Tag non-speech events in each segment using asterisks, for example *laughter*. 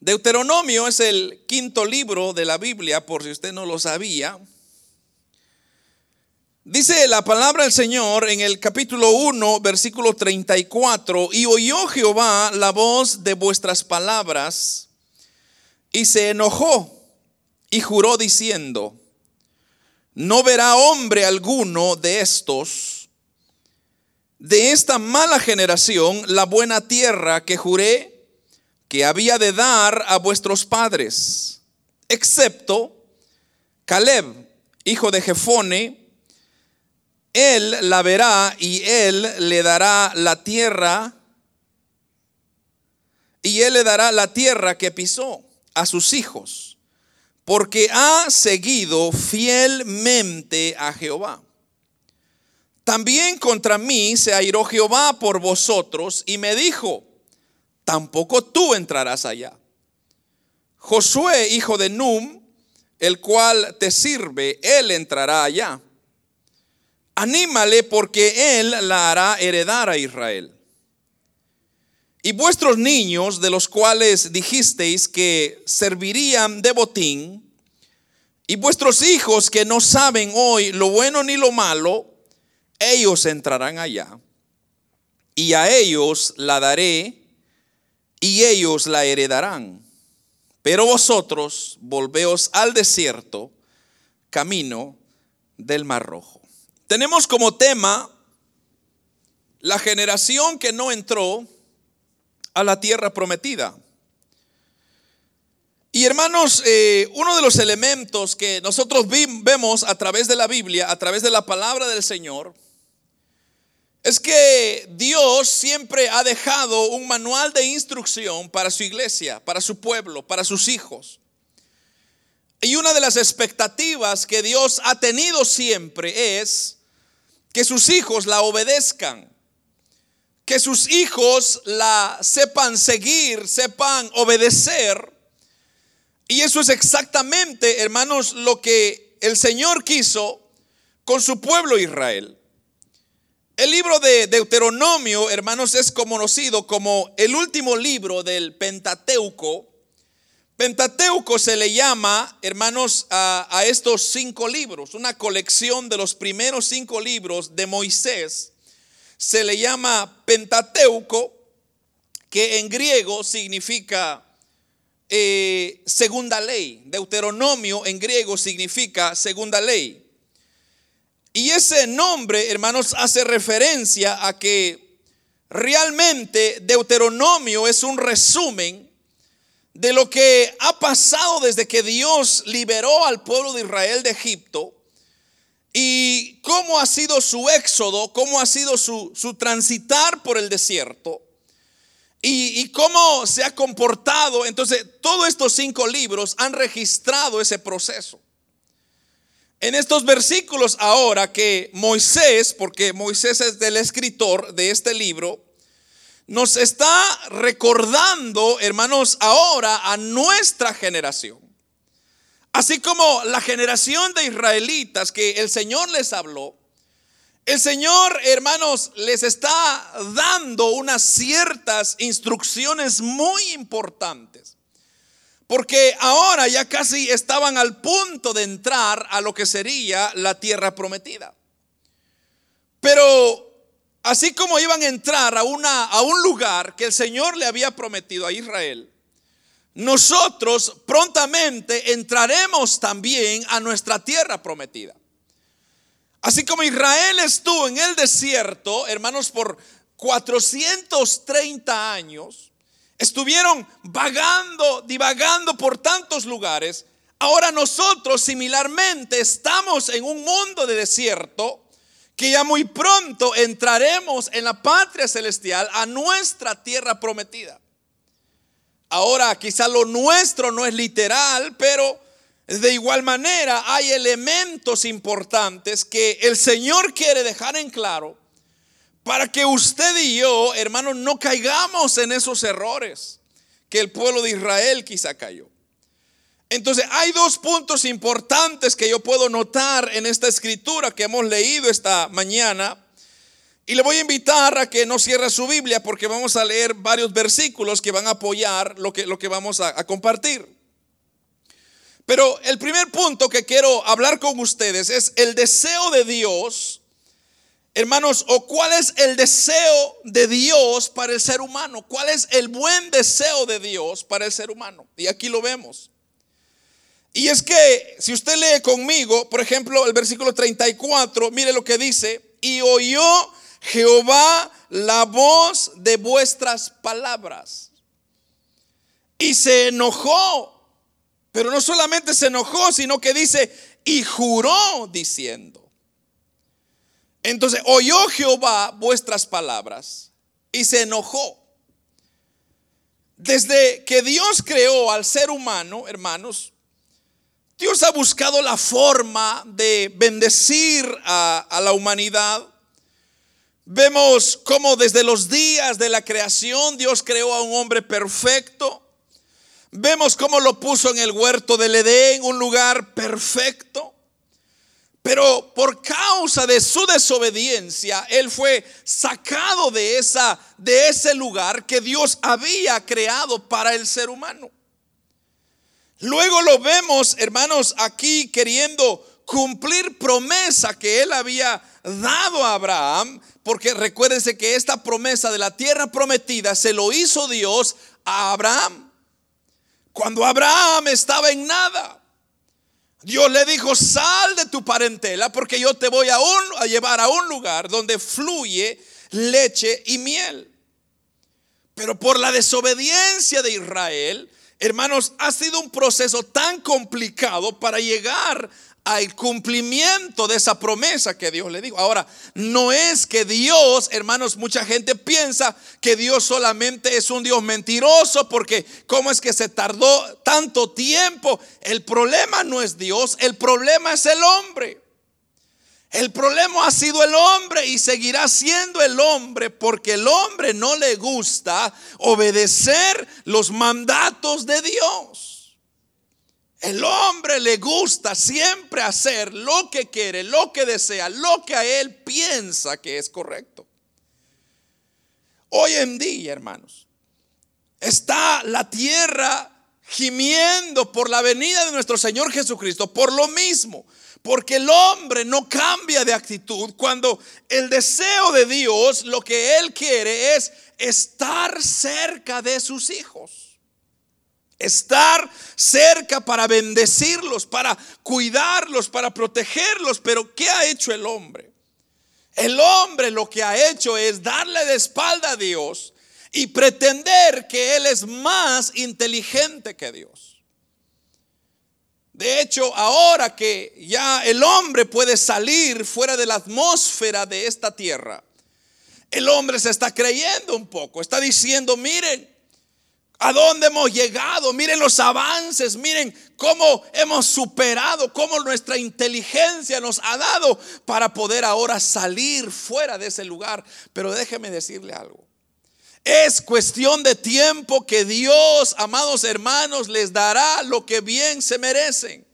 Deuteronomio es el quinto libro de la Biblia, por si usted no lo sabía. Dice la palabra del Señor en el capítulo 1, versículo 34, y oyó Jehová la voz de vuestras palabras, y se enojó y juró diciendo, no verá hombre alguno de estos, de esta mala generación, la buena tierra que juré que había de dar a vuestros padres, excepto Caleb, hijo de Jefone, él la verá y él le dará la tierra, y él le dará la tierra que pisó a sus hijos, porque ha seguido fielmente a Jehová. También contra mí se airó Jehová por vosotros y me dijo, tampoco tú entrarás allá. Josué, hijo de Num, el cual te sirve, él entrará allá. Anímale porque él la hará heredar a Israel. Y vuestros niños, de los cuales dijisteis que servirían de botín, y vuestros hijos que no saben hoy lo bueno ni lo malo, ellos entrarán allá. Y a ellos la daré y ellos la heredarán. Pero vosotros volveos al desierto, camino del Mar Rojo. Tenemos como tema la generación que no entró a la tierra prometida. Y hermanos, eh, uno de los elementos que nosotros vemos a través de la Biblia, a través de la palabra del Señor, es que Dios siempre ha dejado un manual de instrucción para su iglesia, para su pueblo, para sus hijos. Y una de las expectativas que Dios ha tenido siempre es que sus hijos la obedezcan, que sus hijos la sepan seguir, sepan obedecer. Y eso es exactamente, hermanos, lo que el Señor quiso con su pueblo Israel. El libro de Deuteronomio, hermanos, es conocido como el último libro del Pentateuco. Pentateuco se le llama, hermanos, a, estos cinco libros, una colección de los primeros cinco libros de Moisés. Se le llama Pentateuco, que en griego significa eh, segunda ley. Deuteronomio en griego significa segunda ley. Y ese nombre, hermanos, hace referencia a que realmente Deuteronomio es un resumen de lo que ha pasado desde que Dios liberó al pueblo de Israel de Egipto y cómo ha sido su éxodo, cómo ha sido su, transitar por el desierto y, y cómo se ha comportado. Entonces, todos estos cinco libros han registrado ese proceso. En estos versículos ahora que Moisés, porque Moisés es el escritor de este libro, nos está recordando, hermanos, ahora a nuestra generación. Así como la generación de israelitas que el Señor les habló, el Señor, hermanos, les está dando unas ciertas instrucciones muy importantes porque ahora ya casi estaban al punto de entrar a lo que sería la tierra prometida. Pero así como iban a entrar a, una, a un lugar que el Señor le había prometido a Israel, nosotros prontamente entraremos también a nuestra tierra prometida. Así como Israel estuvo en el desierto, hermanos, por 430 años, estuvieron vagando, divagando por tantos lugares. Ahora nosotros similarmente estamos en un mundo de desierto que ya muy pronto entraremos en la patria celestial, a nuestra tierra prometida. Ahora quizá lo nuestro no es literal, pero de igual manera hay elementos importantes que el Señor quiere dejar en claro para que usted y yo, hermanos, no caigamos en esos errores que el pueblo de Israel quizá cayó. Entonces, hay dos puntos importantes que yo puedo notar en esta escritura que hemos leído esta mañana. Y le voy a invitar a que no cierre su Biblia porque vamos a leer varios versículos que van a apoyar lo que, lo que vamos a, a compartir. Pero el primer punto que quiero hablar con ustedes es el deseo de Dios, hermanos, o cuál es el deseo de Dios para el ser humano, cuál es el buen deseo de Dios para el ser humano. Y aquí lo vemos. Y es que si usted lee conmigo, por ejemplo, el versículo 34, mire lo que dice, y oyó Jehová la voz de vuestras palabras. Y se enojó. Pero no solamente se enojó, sino que dice, y juró diciendo. Entonces oyó Jehová vuestras palabras y se enojó. Desde que Dios creó al ser humano, hermanos, Dios ha buscado la forma de bendecir a, la humanidad Vemos cómo desde los días de la creación Dios creó a un hombre perfecto. Vemos cómo lo puso en el huerto del Edén, un lugar perfecto. Pero por causa de su desobediencia, él fue sacado de esa de ese lugar que Dios había creado para el ser humano. Luego lo vemos, hermanos, aquí queriendo cumplir promesa que él había dado a Abraham, porque recuérdense que esta promesa de la tierra prometida se lo hizo Dios a Abraham. Cuando Abraham estaba en nada, Dios le dijo, sal de tu parentela porque yo te voy a, a llevar a un lugar donde fluye leche y miel. Pero por la desobediencia de Israel, hermanos, ha sido un proceso tan complicado para llegar al cumplimiento de esa promesa que Dios le dijo. Ahora, no es que Dios, hermanos, mucha gente piensa que Dios solamente es un Dios mentiroso porque cómo es que se tardó tanto tiempo. El problema no es Dios, el problema es el hombre. El problema ha sido el hombre y seguirá siendo el hombre porque el hombre no le gusta obedecer los mandatos de Dios. El hombre le gusta siempre hacer lo que quiere, lo que desea, lo que a él piensa que es correcto. Hoy en día, hermanos, está la tierra gimiendo por la venida de nuestro Señor Jesucristo, por lo mismo, porque el hombre no cambia de actitud cuando el deseo de Dios, lo que Él quiere es estar cerca de sus hijos estar cerca para bendecirlos, para cuidarlos, para protegerlos. Pero ¿qué ha hecho el hombre? El hombre lo que ha hecho es darle de espalda a Dios y pretender que Él es más inteligente que Dios. De hecho, ahora que ya el hombre puede salir fuera de la atmósfera de esta tierra, el hombre se está creyendo un poco, está diciendo, miren, a dónde hemos llegado, miren los avances, miren cómo hemos superado, cómo nuestra inteligencia nos ha dado para poder ahora salir fuera de ese lugar. Pero déjeme decirle algo. Es cuestión de tiempo que Dios, amados hermanos, les dará lo que bien se merecen.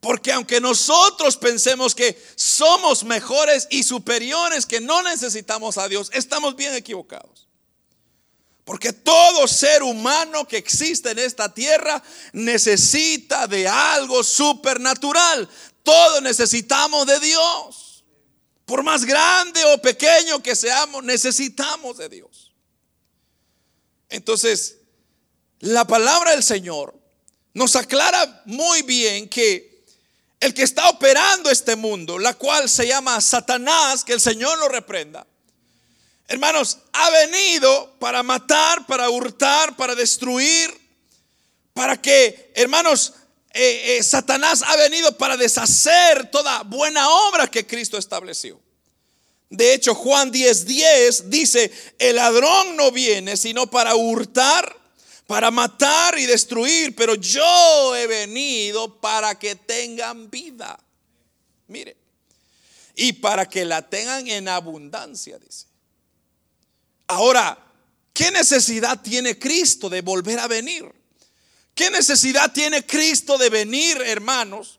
Porque aunque nosotros pensemos que somos mejores y superiores, que no necesitamos a Dios, estamos bien equivocados. Porque todo ser humano que existe en esta tierra necesita de algo supernatural. Todos necesitamos de Dios. Por más grande o pequeño que seamos, necesitamos de Dios. Entonces, la palabra del Señor nos aclara muy bien que el que está operando este mundo, la cual se llama Satanás, que el Señor lo reprenda, hermanos, ha venido para matar, para hurtar, para destruir, para que, hermanos, eh, eh, Satanás ha venido para deshacer toda buena obra que Cristo estableció. De hecho, Juan 10:10 10 dice, el ladrón no viene sino para hurtar, para matar y destruir, pero yo he venido para que tengan vida. Mire, y para que la tengan en abundancia, dice. Ahora, ¿qué necesidad tiene Cristo de volver a venir? ¿Qué necesidad tiene Cristo de venir, hermanos,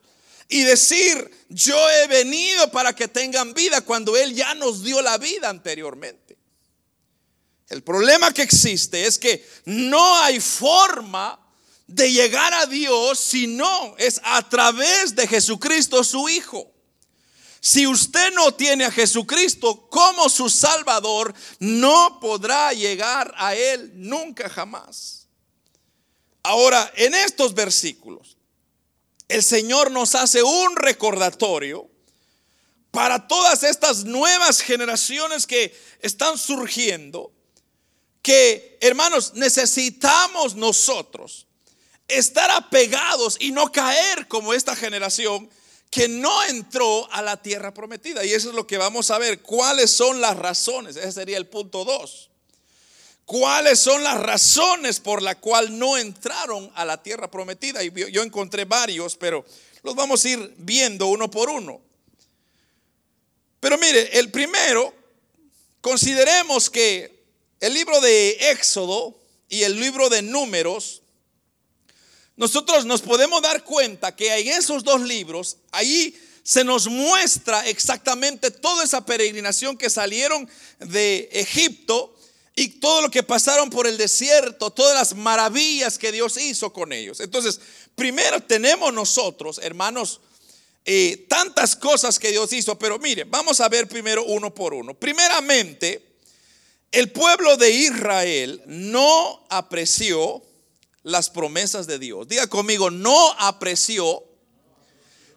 y decir, yo he venido para que tengan vida cuando Él ya nos dio la vida anteriormente. El problema que existe es que no hay forma de llegar a Dios si no es a través de Jesucristo su Hijo. Si usted no tiene a Jesucristo como su Salvador, no podrá llegar a Él nunca jamás. Ahora, en estos versículos, el Señor nos hace un recordatorio para todas estas nuevas generaciones que están surgiendo, que hermanos, necesitamos nosotros estar apegados y no caer como esta generación que no entró a la tierra prometida. Y eso es lo que vamos a ver. ¿Cuáles son las razones? Ese sería el punto 2. ¿Cuáles son las razones por la cual no entraron a la tierra prometida? Y yo encontré varios, pero los vamos a ir viendo uno por uno. Pero mire, el primero, consideremos que el libro de Éxodo y el libro de Números, nosotros nos podemos dar cuenta que en esos dos libros, ahí se nos muestra exactamente toda esa peregrinación que salieron de Egipto y todo lo que pasaron por el desierto, todas las maravillas que Dios hizo con ellos. Entonces, primero tenemos nosotros, hermanos, eh, tantas cosas que Dios hizo, pero mire, vamos a ver primero uno por uno. Primeramente, el pueblo de Israel no apreció las promesas de Dios. Diga conmigo, no apreció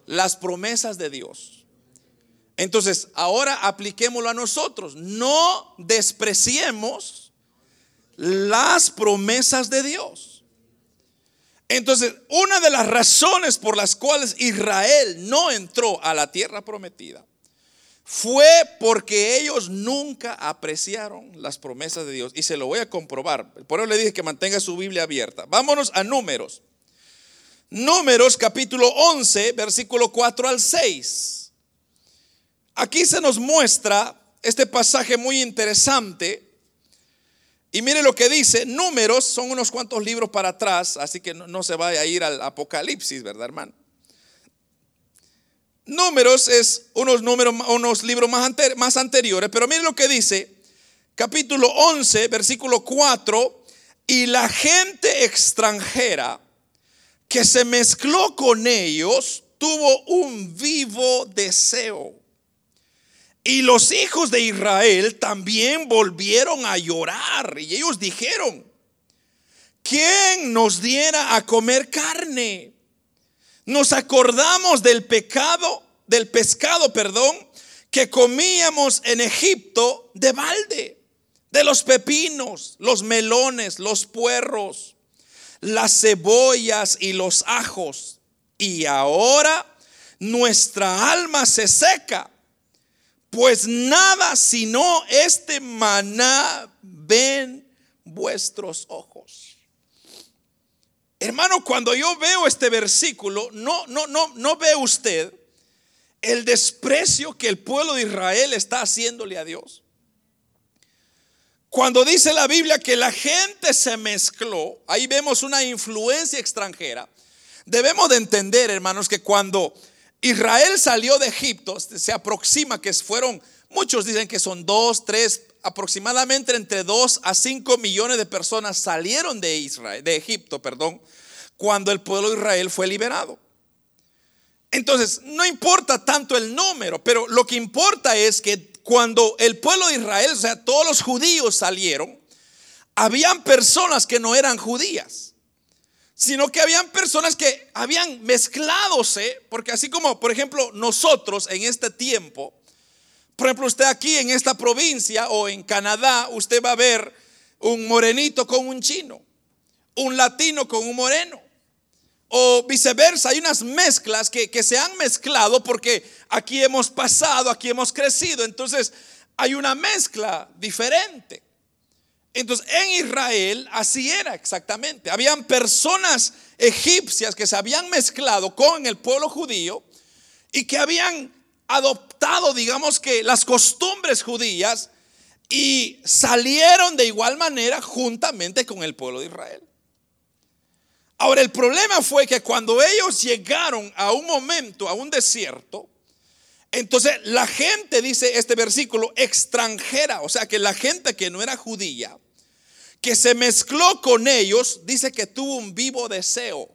las promesas de Dios. Entonces, ahora apliquémoslo a nosotros. No despreciemos las promesas de Dios. Entonces, una de las razones por las cuales Israel no entró a la tierra prometida fue porque ellos nunca apreciaron las promesas de Dios. Y se lo voy a comprobar. Por eso le dije que mantenga su Biblia abierta. Vámonos a números. Números capítulo 11, versículo 4 al 6. Aquí se nos muestra este pasaje muy interesante. Y mire lo que dice, números son unos cuantos libros para atrás, así que no, se vaya a ir al Apocalipsis, ¿verdad, hermano? Números es unos números, unos libros más, más anteriores, pero mire lo que dice, capítulo 11, versículo 4, y la gente extranjera que se mezcló con ellos tuvo un vivo deseo y los hijos de Israel también volvieron a llorar y ellos dijeron, ¿quién nos diera a comer carne? Nos acordamos del pecado, del pescado, perdón, que comíamos en Egipto de balde, de los pepinos, los melones, los puerros, las cebollas y los ajos. Y ahora nuestra alma se seca pues nada sino este maná ven vuestros ojos. Hermano, cuando yo veo este versículo, no, no, no, no ve usted el desprecio que el pueblo de Israel está haciéndole a Dios. Cuando dice la Biblia que la gente se mezcló, ahí vemos una influencia extranjera. Debemos de entender, hermanos, que cuando Israel salió de Egipto, se aproxima que fueron, muchos dicen que son dos, tres, aproximadamente entre dos a cinco millones de personas salieron de Israel, de Egipto, perdón, cuando el pueblo de Israel fue liberado. Entonces, no importa tanto el número, pero lo que importa es que cuando el pueblo de Israel, o sea, todos los judíos salieron, habían personas que no eran judías sino que habían personas que habían mezcladose, porque así como, por ejemplo, nosotros en este tiempo, por ejemplo, usted aquí en esta provincia o en Canadá, usted va a ver un morenito con un chino, un latino con un moreno, o viceversa, hay unas mezclas que, que se han mezclado porque aquí hemos pasado, aquí hemos crecido, entonces hay una mezcla diferente. Entonces, en Israel así era exactamente. Habían personas egipcias que se habían mezclado con el pueblo judío y que habían adoptado, digamos que, las costumbres judías y salieron de igual manera juntamente con el pueblo de Israel. Ahora, el problema fue que cuando ellos llegaron a un momento, a un desierto, entonces la gente, dice este versículo, extranjera, o sea que la gente que no era judía, que se mezcló con ellos, dice que tuvo un vivo deseo.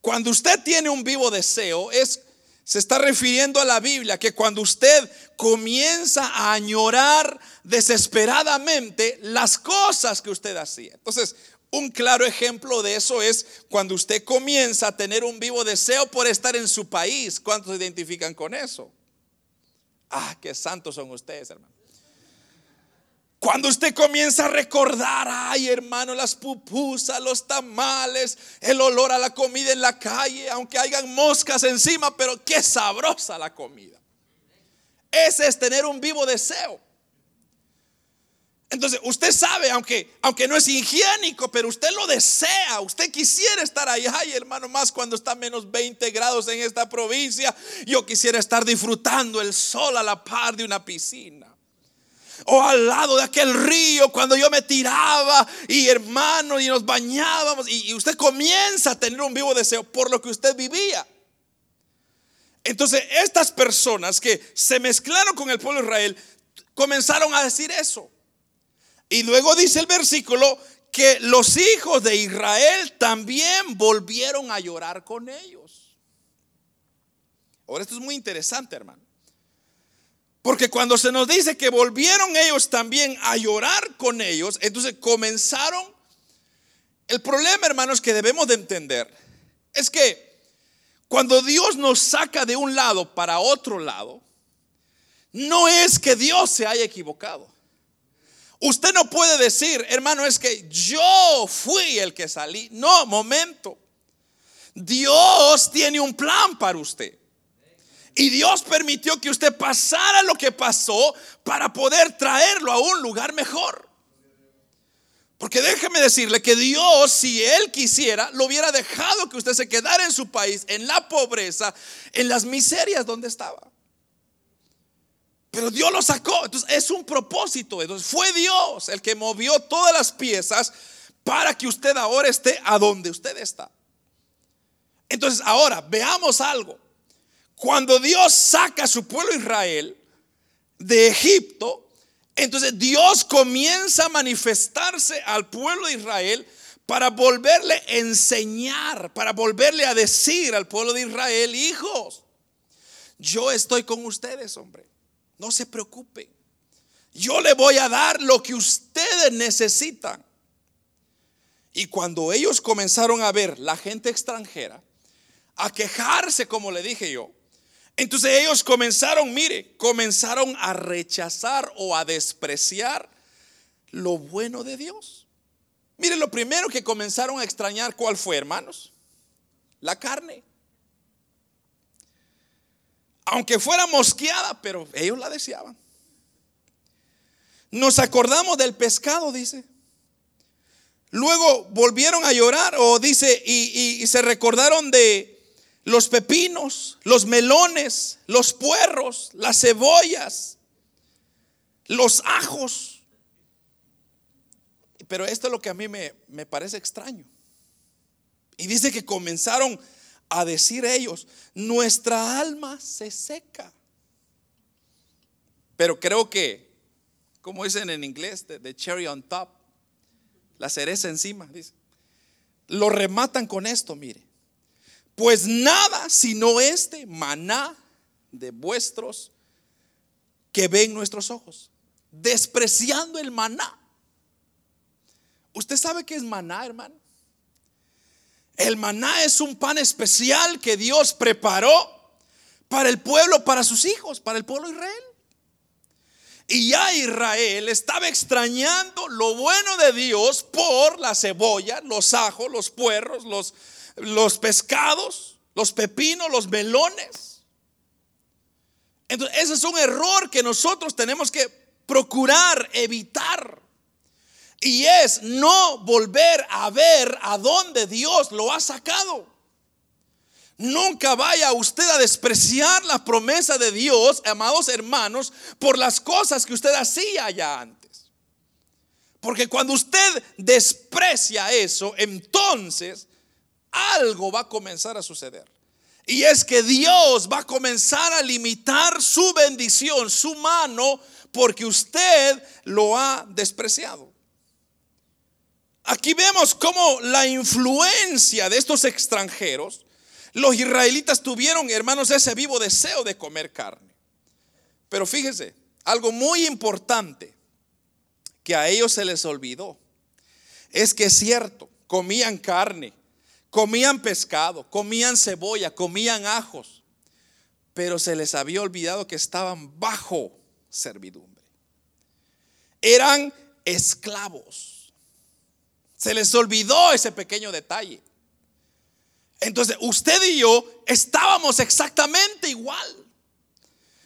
Cuando usted tiene un vivo deseo, es se está refiriendo a la Biblia que cuando usted comienza a añorar desesperadamente las cosas que usted hacía. Entonces, un claro ejemplo de eso es cuando usted comienza a tener un vivo deseo por estar en su país. ¿Cuántos se identifican con eso? Ah, qué santos son ustedes, hermano. Cuando usted comienza a recordar, ay hermano, las pupusas, los tamales, el olor a la comida en la calle, aunque hayan moscas encima, pero qué sabrosa la comida. Ese es tener un vivo deseo. Entonces, usted sabe, aunque, aunque no es higiénico, pero usted lo desea, usted quisiera estar ahí, ay hermano, más cuando está menos 20 grados en esta provincia, yo quisiera estar disfrutando el sol a la par de una piscina o al lado de aquel río cuando yo me tiraba y hermano y nos bañábamos y, usted comienza a tener un vivo deseo por lo que usted vivía. Entonces estas personas que se mezclaron con el pueblo de Israel comenzaron a decir eso. Y luego dice el versículo que los hijos de Israel también volvieron a llorar con ellos. Ahora esto es muy interesante, hermano. Porque cuando se nos dice que volvieron ellos también a llorar con ellos, entonces comenzaron. El problema, hermanos, que debemos de entender es que cuando Dios nos saca de un lado para otro lado, no es que Dios se haya equivocado. Usted no puede decir, hermano, es que yo fui el que salí. No, momento. Dios tiene un plan para usted. Y Dios permitió que usted pasara lo que pasó para poder traerlo a un lugar mejor. Porque déjeme decirle que Dios, si Él quisiera, lo hubiera dejado que usted se quedara en su país, en la pobreza, en las miserias donde estaba. Pero Dios lo sacó. Entonces es un propósito. Entonces fue Dios el que movió todas las piezas para que usted ahora esté a donde usted está. Entonces ahora veamos algo. Cuando Dios saca a su pueblo Israel de Egipto, entonces Dios comienza a manifestarse al pueblo de Israel para volverle a enseñar, para volverle a decir al pueblo de Israel, hijos, yo estoy con ustedes, hombre, no se preocupen. Yo le voy a dar lo que ustedes necesitan. Y cuando ellos comenzaron a ver la gente extranjera, a quejarse, como le dije yo, entonces ellos comenzaron, mire, comenzaron a rechazar o a despreciar lo bueno de Dios. Mire, lo primero que comenzaron a extrañar, ¿cuál fue, hermanos? La carne. Aunque fuera mosqueada, pero ellos la deseaban. Nos acordamos del pescado, dice. Luego volvieron a llorar, o dice, y, y se recordaron de, los pepinos, los melones, los puerros, las cebollas, los ajos. Pero esto es lo que a mí me, me parece extraño. Y dice que comenzaron a decir ellos, nuestra alma se seca. Pero creo que, como dicen en inglés, the, cherry on top, la cereza encima, dice. Lo rematan con esto, mire. Pues nada sino este maná de vuestros que ven nuestros ojos, despreciando el maná. ¿Usted sabe qué es maná, hermano? El maná es un pan especial que Dios preparó para el pueblo, para sus hijos, para el pueblo Israel. Y ya Israel estaba extrañando lo bueno de Dios por la cebolla, los ajos, los puerros, los, los pescados, los pepinos, los melones. Entonces, ese es un error que nosotros tenemos que procurar evitar. Y es no volver a ver a dónde Dios lo ha sacado. Nunca vaya usted a despreciar la promesa de Dios, amados hermanos, por las cosas que usted hacía allá antes. Porque cuando usted desprecia eso, entonces algo va a comenzar a suceder. Y es que Dios va a comenzar a limitar su bendición, su mano, porque usted lo ha despreciado. Aquí vemos cómo la influencia de estos extranjeros, los israelitas tuvieron, hermanos, ese vivo deseo de comer carne. Pero fíjese, algo muy importante que a ellos se les olvidó es que es cierto, comían carne, comían pescado, comían cebolla, comían ajos, pero se les había olvidado que estaban bajo servidumbre. Eran esclavos. Se les olvidó ese pequeño detalle. Entonces, usted y yo estábamos exactamente igual.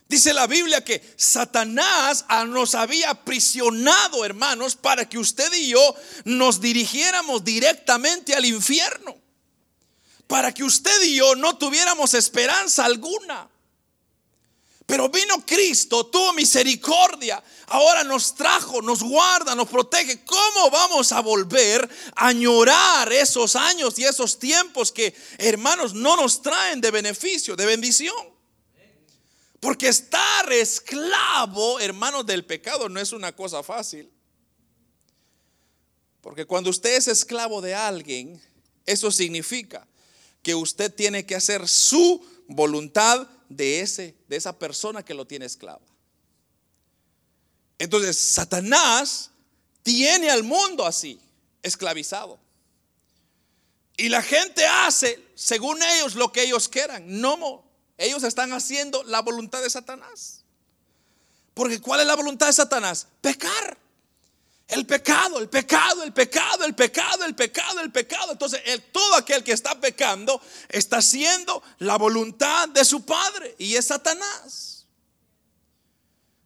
Dice la Biblia que Satanás nos había aprisionado, hermanos, para que usted y yo nos dirigiéramos directamente al infierno. Para que usted y yo no tuviéramos esperanza alguna. Pero vino Cristo, tuvo misericordia, ahora nos trajo, nos guarda, nos protege. ¿Cómo vamos a volver a añorar esos años y esos tiempos que, hermanos, no nos traen de beneficio, de bendición? Porque estar esclavo, hermanos, del pecado no es una cosa fácil. Porque cuando usted es esclavo de alguien, eso significa que usted tiene que hacer su voluntad de, ese, de esa persona que lo tiene esclava. Entonces, Satanás tiene al mundo así, esclavizado. Y la gente hace, según ellos, lo que ellos quieran. No, ellos están haciendo la voluntad de Satanás. Porque ¿cuál es la voluntad de Satanás? Pecar. El pecado, el pecado, el pecado, el pecado, el pecado, el pecado. Entonces, todo aquel que está pecando está haciendo la voluntad de su Padre y es Satanás.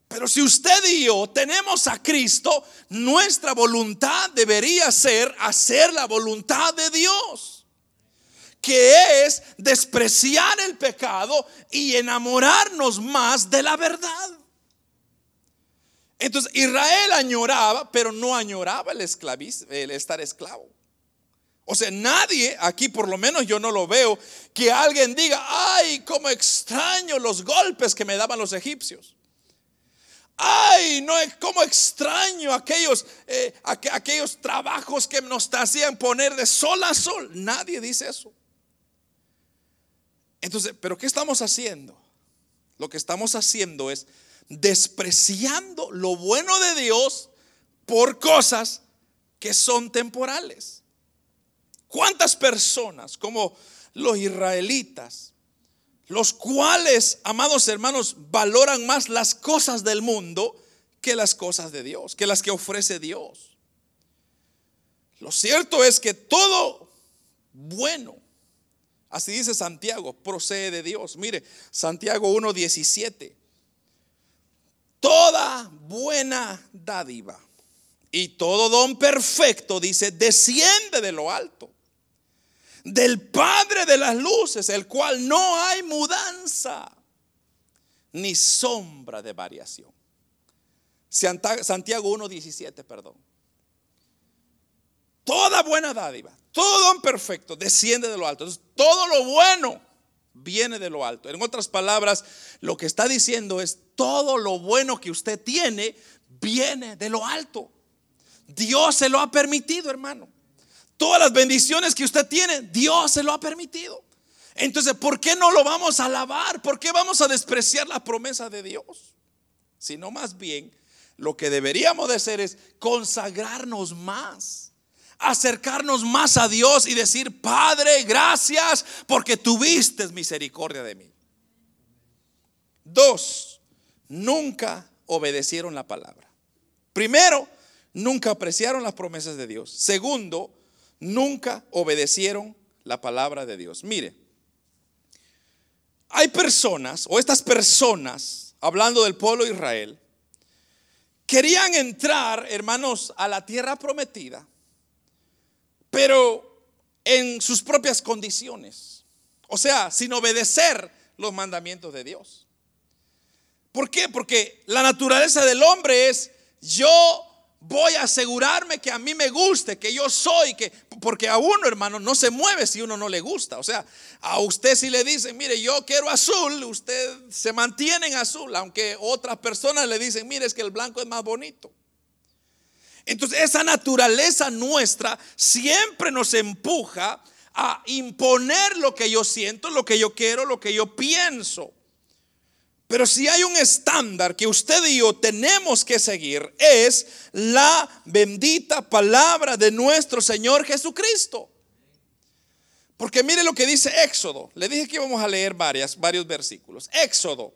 Pero si usted y yo tenemos a Cristo, nuestra voluntad debería ser hacer la voluntad de Dios que es despreciar el pecado y enamorarnos más de la verdad. Entonces Israel añoraba, pero no añoraba el, el estar esclavo. O sea, nadie, aquí por lo menos yo no lo veo, que alguien diga, ay, cómo extraño los golpes que me daban los egipcios. Ay, no es como extraño aquellos, eh, aquellos trabajos que nos hacían poner de sol a sol. Nadie dice eso. Entonces, ¿pero qué estamos haciendo? Lo que estamos haciendo es despreciando lo bueno de Dios por cosas que son temporales. ¿Cuántas personas como los israelitas, los cuales, amados hermanos, valoran más las cosas del mundo que las cosas de Dios, que las que ofrece Dios? Lo cierto es que todo bueno Así dice Santiago, procede de Dios. Mire, Santiago 1.17. Buena dádiva y todo don perfecto, dice, desciende de lo alto, del Padre de las luces, el cual no hay mudanza ni sombra de variación. Santiago 1.17, perdón. Toda buena dádiva, todo don perfecto desciende de lo alto. todo lo bueno viene de lo alto. En otras palabras, lo que está diciendo es todo lo bueno que usted tiene viene de lo alto. Dios se lo ha permitido, hermano. Todas las bendiciones que usted tiene, Dios se lo ha permitido. Entonces, ¿por qué no lo vamos a alabar? ¿Por qué vamos a despreciar la promesa de Dios? Sino más bien, lo que deberíamos de hacer es consagrarnos más acercarnos más a Dios y decir, Padre, gracias porque tuviste misericordia de mí. Dos, nunca obedecieron la palabra. Primero, nunca apreciaron las promesas de Dios. Segundo, nunca obedecieron la palabra de Dios. Mire, hay personas, o estas personas, hablando del pueblo de Israel, querían entrar, hermanos, a la tierra prometida pero en sus propias condiciones. O sea, sin obedecer los mandamientos de Dios. ¿Por qué? Porque la naturaleza del hombre es, yo voy a asegurarme que a mí me guste, que yo soy, que porque a uno, hermano, no se mueve si uno no le gusta. O sea, a usted si le dicen, mire, yo quiero azul, usted se mantiene en azul, aunque otras personas le dicen, mire, es que el blanco es más bonito. Entonces, esa naturaleza nuestra siempre nos empuja a imponer lo que yo siento, lo que yo quiero, lo que yo pienso. Pero si hay un estándar que usted y yo tenemos que seguir, es la bendita palabra de nuestro Señor Jesucristo. Porque mire lo que dice Éxodo. Le dije que íbamos a leer varias, varios versículos. Éxodo,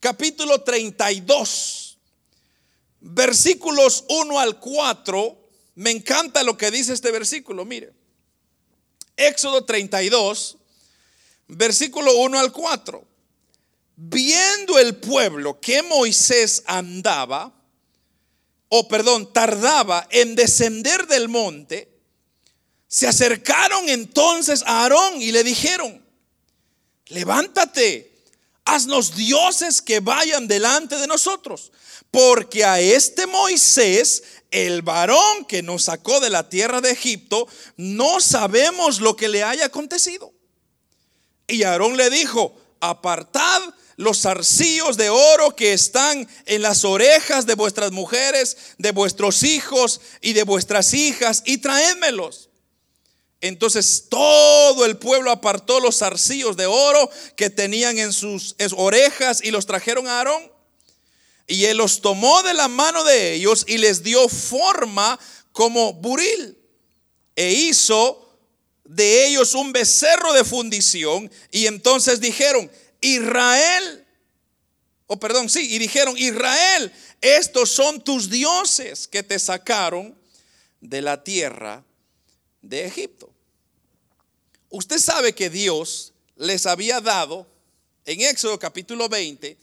capítulo 32, versículos 1 al 4. Me encanta lo que dice este versículo. Mire, Éxodo 32, versículo 1 al 4 viendo el pueblo que Moisés andaba, o perdón, tardaba en descender del monte, se acercaron entonces a Aarón y le dijeron, levántate, haznos dioses que vayan delante de nosotros, porque a este Moisés, el varón que nos sacó de la tierra de Egipto, no sabemos lo que le haya acontecido. Y Aarón le dijo, apartad los zarcillos de oro que están en las orejas de vuestras mujeres, de vuestros hijos y de vuestras hijas, y traédmelos. Entonces todo el pueblo apartó los zarcillos de oro que tenían en sus, orejas y los trajeron a Aarón. Y él los tomó de la mano de ellos y les dio forma como buril. E hizo de ellos un becerro de fundición. Y entonces dijeron, Israel, o perdón, sí, y dijeron, Israel, estos son tus dioses que te sacaron de la tierra de Egipto. Usted sabe que Dios les había dado, en Éxodo capítulo 20,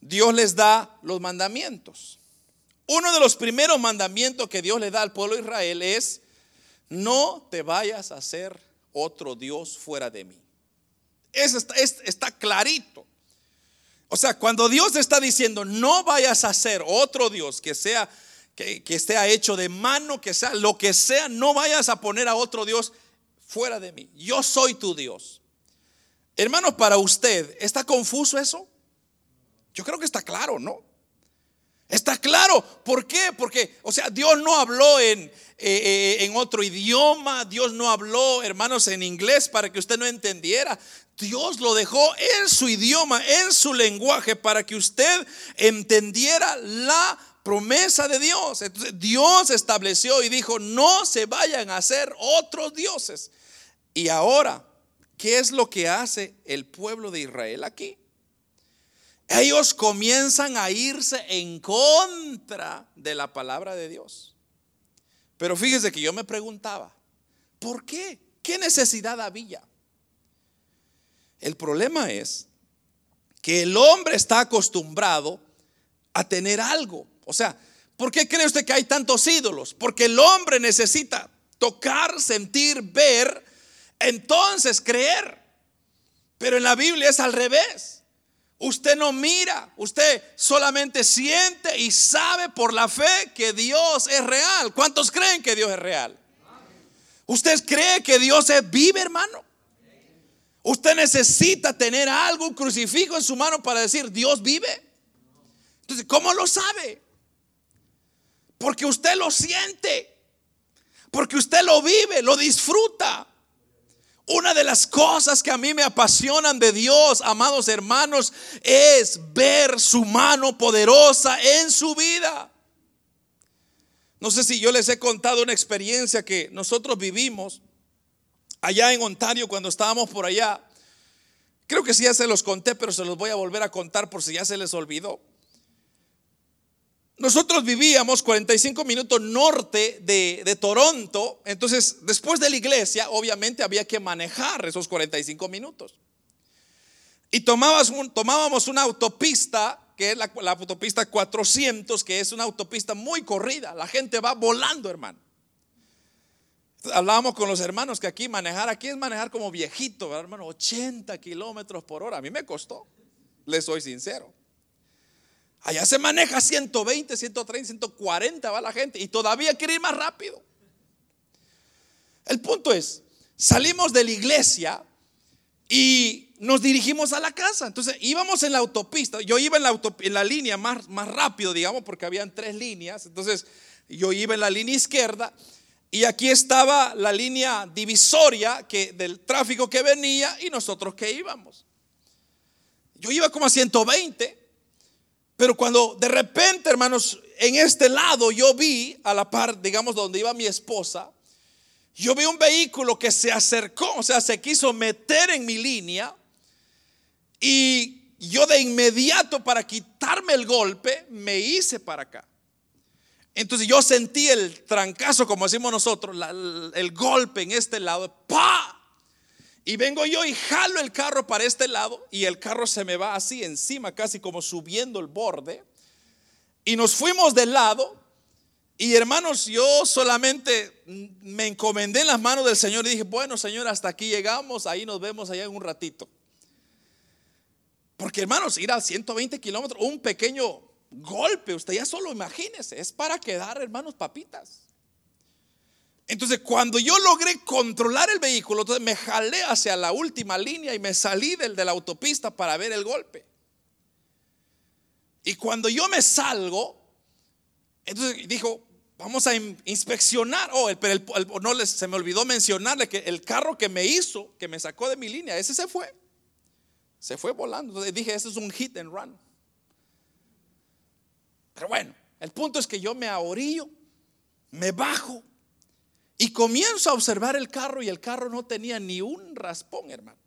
Dios les da los mandamientos. Uno de los primeros mandamientos que Dios le da al pueblo de Israel es, no te vayas a hacer otro Dios fuera de mí. Eso está, clarito. O sea, cuando Dios está diciendo, no vayas a ser otro Dios que sea que, que esté hecho de mano, que sea lo que sea, no vayas a poner a otro Dios fuera de mí. Yo soy tu Dios. Hermanos, para usted, ¿está confuso eso? Yo creo que está claro, ¿no? Está claro. ¿Por qué? Porque, o sea, Dios no habló en, eh, eh, en otro idioma, Dios no habló, hermanos, en inglés para que usted no entendiera. Dios lo dejó en su idioma, en su lenguaje, para que usted entendiera la promesa de Dios. Entonces, Dios estableció y dijo, no se vayan a hacer otros dioses. Y ahora, ¿qué es lo que hace el pueblo de Israel aquí? ellos comienzan a irse en contra de la palabra de Dios. Pero fíjese que yo me preguntaba, ¿por qué? ¿Qué necesidad había? El problema es que el hombre está acostumbrado a tener algo. O sea, ¿por qué cree usted que hay tantos ídolos? Porque el hombre necesita tocar, sentir, ver, entonces creer. Pero en la Biblia es al revés. Usted no mira, usted solamente siente y sabe por la fe que Dios es real. ¿Cuántos creen que Dios es real? ¿Usted cree que Dios es vive, hermano? Usted necesita tener algo, un crucifijo en su mano para decir Dios vive. Entonces, ¿cómo lo sabe? Porque usted lo siente, porque usted lo vive, lo disfruta. Una de las cosas que a mí me apasionan de Dios, amados hermanos, es ver su mano poderosa en su vida. No sé si yo les he contado una experiencia que nosotros vivimos allá en Ontario cuando estábamos por allá. Creo que sí ya se los conté, pero se los voy a volver a contar por si ya se les olvidó. Nosotros vivíamos 45 minutos norte de, Toronto, entonces después de la iglesia obviamente había que manejar esos 45 minutos. Y tomábamos una autopista, que es la, la autopista 400, que es una autopista muy corrida, la gente va volando, hermano. Hablábamos con los hermanos que aquí manejar, aquí es manejar como viejito, hermano, 80 kilómetros por hora. A mí me costó, les soy sincero. Allá se maneja 120, 130, 140 va la gente y todavía quiere ir más rápido. El punto es, salimos de la iglesia y nos dirigimos a la casa. Entonces íbamos en la autopista. Yo iba en la, en la línea más, más rápido, digamos, porque habían tres líneas. Entonces yo iba en la línea izquierda y aquí estaba la línea divisoria que, del tráfico que venía y nosotros que íbamos. Yo iba como a 120, pero cuando de repente, hermanos, en este lado yo vi a la par, digamos, donde iba mi esposa, yo vi un vehículo que se acercó, o sea, se quiso meter en mi línea y yo de inmediato para quitarme el golpe me hice para acá. Entonces yo sentí el trancazo, como decimos nosotros, el golpe en este lado, ¡pa! Y vengo yo y jalo el carro para este lado y el carro se me va así encima, casi como subiendo el borde. Y nos fuimos de lado. Y hermanos, yo solamente me encomendé en las manos del Señor y dije, bueno Señor, hasta aquí llegamos, ahí nos vemos allá en un ratito. Porque hermanos, ir a 120 kilómetros, un pequeño golpe, usted ya solo imagínese, es para quedar hermanos papitas. Entonces, cuando yo logré controlar el vehículo, entonces me jalé hacia la última línea y me salí del de la autopista para ver el golpe. Y cuando yo me salgo, entonces dijo, vamos a inspeccionar. Oh, pero no se me olvidó mencionarle que el carro que me hizo, que me sacó de mi línea, ese se fue. Se fue volando. Entonces dije, ese es un hit and run. Pero bueno, el punto es que yo me ahorillo, me bajo y comienzo a observar el carro y el carro no tenía ni un raspón, hermano.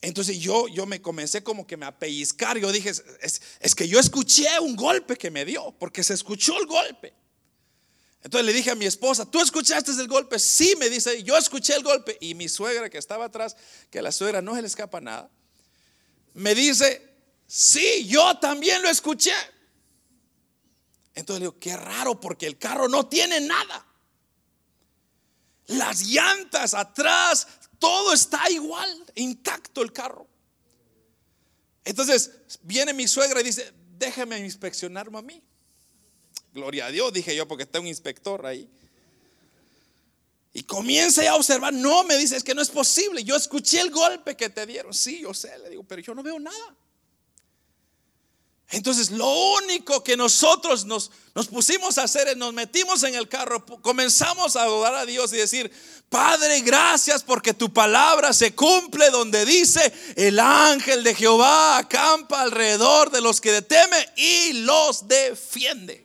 Entonces yo, yo me comencé como que me a pellizcar. Yo dije, es, es, que yo escuché un golpe que me dio, porque se escuchó el golpe. Entonces le dije a mi esposa, ¿tú escuchaste el golpe? Sí, me dice, yo escuché el golpe. Y mi suegra que estaba atrás, que la suegra no se le escapa nada, me dice, sí, yo también lo escuché. Entonces le digo, qué raro, porque el carro no tiene nada las llantas atrás, todo está igual, intacto el carro. Entonces viene mi suegra y dice, déjeme inspeccionarme a mí. Gloria a Dios, dije yo, porque está un inspector ahí. Y comienza a observar, no, me dice, es que no es posible. Yo escuché el golpe que te dieron. Sí, yo sé, le digo, pero yo no veo nada. Entonces lo único que nosotros nos, nos, pusimos a hacer es nos metimos en el carro, comenzamos a adorar a Dios y decir, Padre, gracias porque tu palabra se cumple donde dice, el ángel de Jehová acampa alrededor de los que le teme y los defiende.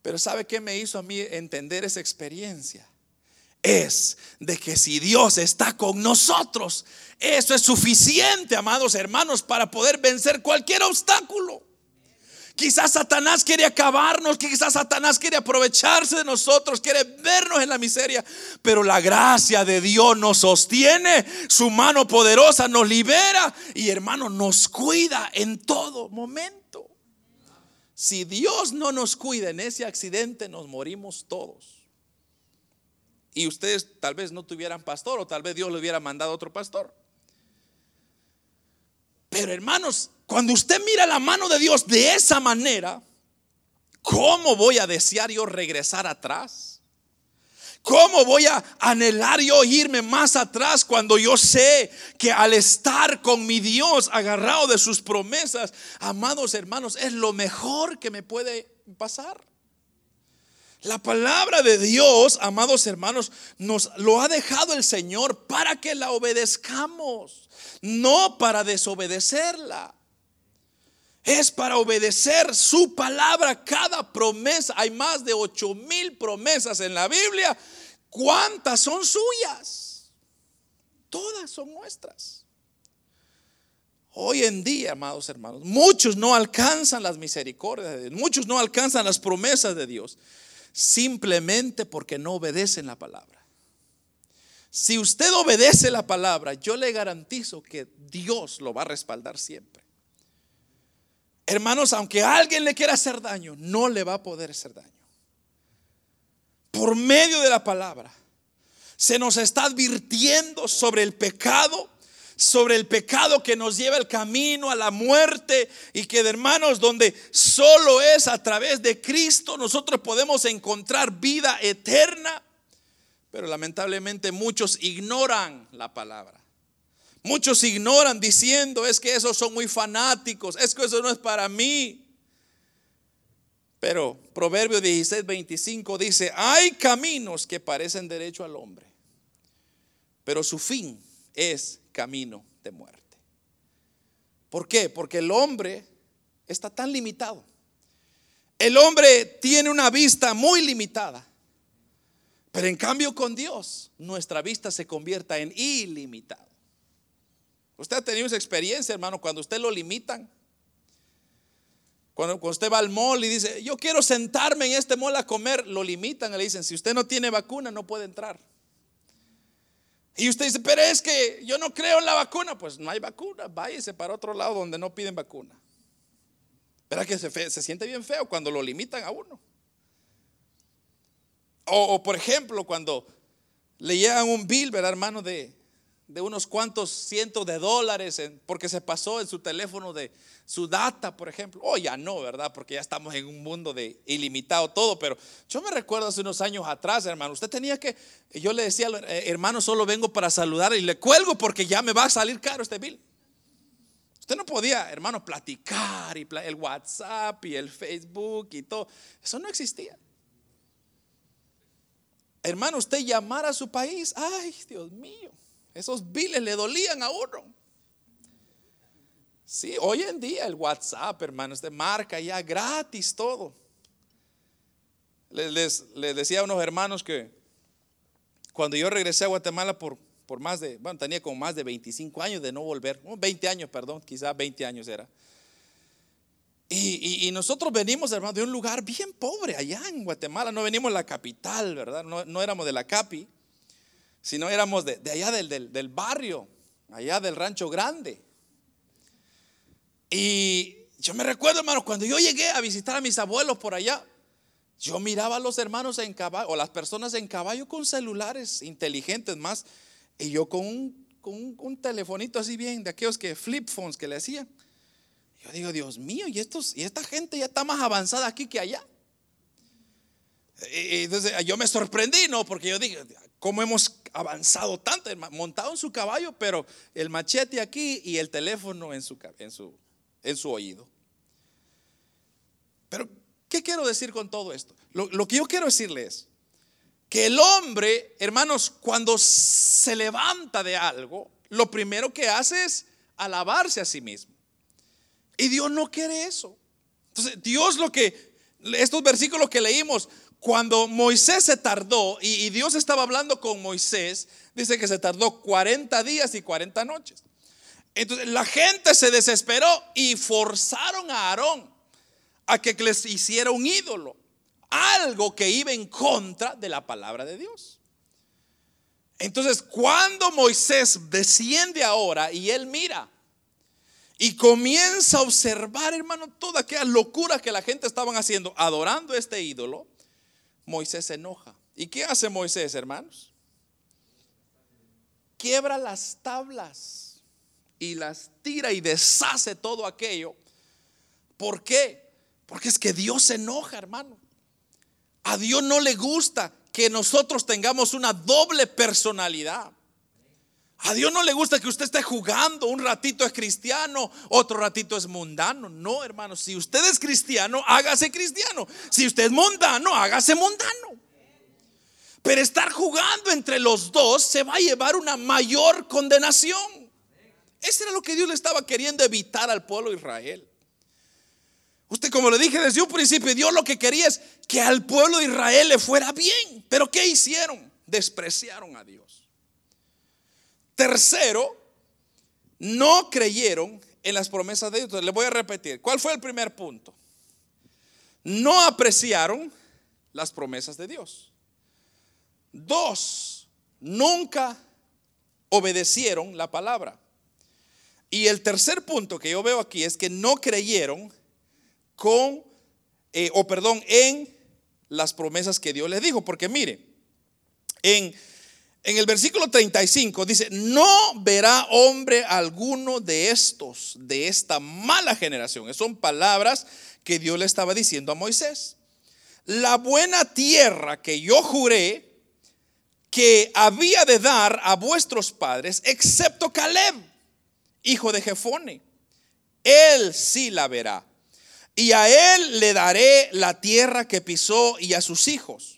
Pero ¿sabe qué me hizo a mí entender esa experiencia? Es de que si Dios está con nosotros, eso es suficiente, amados hermanos, para poder vencer cualquier obstáculo. Quizás Satanás quiere acabarnos, quizás Satanás quiere aprovecharse de nosotros, quiere vernos en la miseria, pero la gracia de Dios nos sostiene, su mano poderosa nos libera y hermano nos cuida en todo momento. Si Dios no nos cuida en ese accidente, nos morimos todos. Y ustedes tal vez no tuvieran pastor o tal vez Dios le hubiera mandado otro pastor. Pero hermanos, cuando usted mira la mano de Dios de esa manera, ¿cómo voy a desear yo regresar atrás? ¿Cómo voy a anhelar yo irme más atrás cuando yo sé que al estar con mi Dios agarrado de sus promesas, amados hermanos, es lo mejor que me puede pasar? La palabra de Dios, amados hermanos, nos lo ha dejado el Señor para que la obedezcamos, no para desobedecerla. Es para obedecer su palabra, cada promesa. Hay más de ocho mil promesas en la Biblia. ¿Cuántas son suyas? Todas son nuestras. Hoy en día, amados hermanos, muchos no alcanzan las misericordias de Dios, muchos no alcanzan las promesas de Dios simplemente porque no obedecen la palabra. Si usted obedece la palabra, yo le garantizo que Dios lo va a respaldar siempre. Hermanos, aunque alguien le quiera hacer daño, no le va a poder hacer daño. Por medio de la palabra, se nos está advirtiendo sobre el pecado, sobre el pecado que nos lleva el camino a la muerte y que hermanos, donde solo es a través de Cristo nosotros podemos encontrar vida eterna. Pero lamentablemente muchos ignoran la palabra. Muchos ignoran diciendo, es que esos son muy fanáticos, es que eso no es para mí. Pero Proverbio 16, 25 dice, hay caminos que parecen derecho al hombre, pero su fin es camino de muerte. ¿Por qué? Porque el hombre está tan limitado. El hombre tiene una vista muy limitada. Pero en cambio con Dios, nuestra vista se convierta en ilimitada. Usted ha tenido esa experiencia, hermano, cuando usted lo limitan. Cuando, usted va al mall y dice, yo quiero sentarme en este mall a comer, lo limitan le dicen, si usted no tiene vacuna, no puede entrar. Y usted dice, pero es que yo no creo en la vacuna. Pues no hay vacuna, váyase para otro lado donde no piden vacuna. ¿Verdad que se, se siente bien feo cuando lo limitan a uno? O, por ejemplo, cuando le llegan un bill, ¿verdad, hermano? De, de unos cuantos cientos de dólares porque se pasó en su teléfono de su data, por ejemplo. Oh, ya no, ¿verdad? Porque ya estamos en un mundo de ilimitado todo. Pero yo me recuerdo hace unos años atrás, hermano, usted tenía que, yo le decía, eh, hermano, solo vengo para saludar y le cuelgo porque ya me va a salir caro este bill. Usted no podía, hermano, platicar y el WhatsApp y el Facebook y todo. Eso no existía. Hermano, usted llamar a su país, ay, Dios mío. Esos biles le dolían a uno. Sí, hoy en día el WhatsApp, hermanos, de marca ya gratis todo. Les, decía a unos hermanos que cuando yo regresé a Guatemala por, por más de, bueno, tenía como más de 25 años de no volver, 20 años, perdón, quizás 20 años era. Y, nosotros venimos, hermano, de un lugar bien pobre allá en Guatemala, no venimos de la capital, ¿verdad? No, no éramos de la CAPI si no éramos de, allá del, del, barrio, allá del rancho grande. Y yo me recuerdo, hermano, cuando yo llegué a visitar a mis abuelos por allá, yo miraba a los hermanos en caballo, o las personas en caballo con celulares inteligentes más, y yo con un, con un, telefonito así bien, de aquellos que flip phones que le hacían. Yo digo, Dios mío, y, estos, y esta gente ya está más avanzada aquí que allá. Y entonces yo me sorprendí, ¿no? Porque yo dije, ¿cómo hemos avanzado tanto? Montado en su caballo, pero el machete aquí y el teléfono en su, en su, en su oído. Pero, ¿qué quiero decir con todo esto? Lo, que yo quiero decirle es que el hombre, hermanos, cuando se levanta de algo, lo primero que hace es alabarse a sí mismo. Y Dios no quiere eso. Entonces, Dios lo que, estos versículos que leímos, cuando Moisés se tardó y, Dios estaba hablando con Moisés, dice que se tardó 40 días y 40 noches. Entonces la gente se desesperó y forzaron a Aarón a que les hiciera un ídolo, algo que iba en contra de la palabra de Dios. Entonces, cuando Moisés desciende ahora y él mira y comienza a observar, hermano, toda aquella locura que la gente estaban haciendo, adorando este ídolo, Moisés se enoja. ¿Y qué hace Moisés, hermanos? Quiebra las tablas y las tira y deshace todo aquello. ¿Por qué? Porque es que Dios se enoja, hermano. A Dios no le gusta que nosotros tengamos una doble personalidad. A Dios no le gusta que usted esté jugando, un ratito es cristiano, otro ratito es mundano. No, hermano, si usted es cristiano, hágase cristiano. Si usted es mundano, hágase mundano. Pero estar jugando entre los dos se va a llevar una mayor condenación. Eso era lo que Dios le estaba queriendo evitar al pueblo de Israel. Usted, como le dije desde un principio, Dios lo que quería es que al pueblo de Israel le fuera bien. Pero ¿qué hicieron? Despreciaron a Dios. Tercero, no creyeron en las promesas de Dios. Le voy a repetir. ¿Cuál fue el primer punto? No apreciaron las promesas de Dios. Dos, nunca obedecieron la palabra. Y el tercer punto que yo veo aquí es que no creyeron con, eh, o perdón, en las promesas que Dios les dijo. Porque mire, en en el versículo 35 dice, no verá hombre alguno de estos, de esta mala generación. Son palabras que Dios le estaba diciendo a Moisés. La buena tierra que yo juré que había de dar a vuestros padres, excepto Caleb, hijo de Jefone. Él sí la verá. Y a él le daré la tierra que pisó y a sus hijos